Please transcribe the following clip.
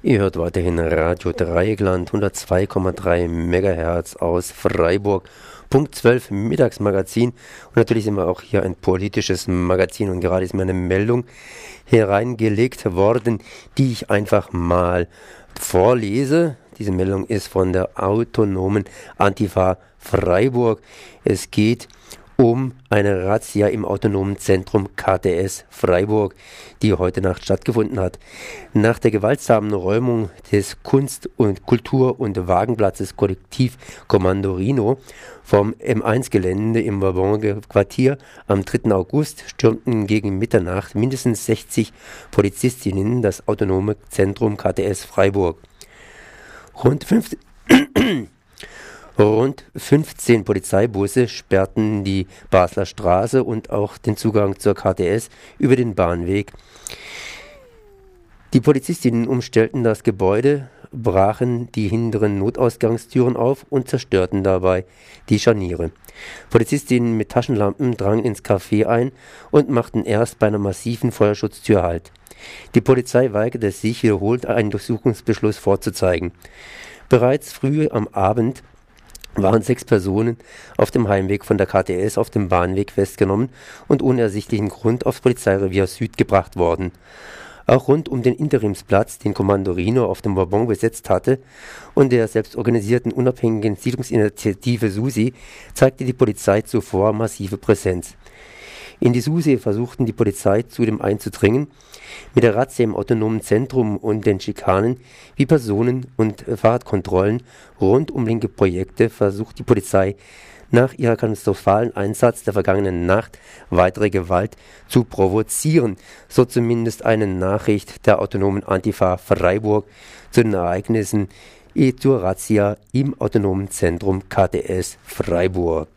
Ihr hört weiterhin Radio Dreieckland 102,3 MHz aus Freiburg. Punkt 12 Mittagsmagazin. Und natürlich sind wir auch hier ein politisches Magazin. Und gerade ist mir eine Meldung hereingelegt worden, die ich einfach mal vorlese. Diese Meldung ist von der autonomen Antifa Freiburg. Es geht um eine Razzia im autonomen Zentrum KTS Freiburg, die heute Nacht stattgefunden hat. Nach der gewaltsamen Räumung des Kunst- und Kultur- und Wagenplatzes Kollektiv Kommando Rino vom M1-Gelände im Bourbon-Quartier am 3. August stürmten gegen Mitternacht mindestens 60 Polizistinnen das autonome Zentrum KTS Freiburg. Rund 50 Rund 15 Polizeibusse sperrten die Basler Straße und auch den Zugang zur KTS über den Bahnweg. Die Polizistinnen umstellten das Gebäude, brachen die hinteren Notausgangstüren auf und zerstörten dabei die Scharniere. Polizistinnen mit Taschenlampen drangen ins Café ein und machten erst bei einer massiven Feuerschutztür Halt. Die Polizei weigerte sich wiederholt, einen Durchsuchungsbeschluss vorzuzeigen. Bereits früh am Abend waren sechs Personen auf dem Heimweg von der KTS auf dem Bahnweg festgenommen und ohne ersichtlichen Grund aufs Polizeirevier Süd gebracht worden. Auch rund um den Interimsplatz, den Kommando Rino auf dem Bourbon besetzt hatte, und der selbstorganisierten unabhängigen Siedlungsinitiative SUSI zeigte die Polizei zuvor massive Präsenz. In die SUSE versuchten die Polizei zudem einzudringen, mit der Razzia im autonomen Zentrum und den Schikanen wie Personen- und Fahrradkontrollen rund um linke Projekte versucht die Polizei nach ihrer katastrophalen Einsatz der vergangenen Nacht weitere Gewalt zu provozieren, so zumindest eine Nachricht der autonomen Antifa Freiburg zu den Ereignissen zur Razzia im autonomen Zentrum KTS Freiburg.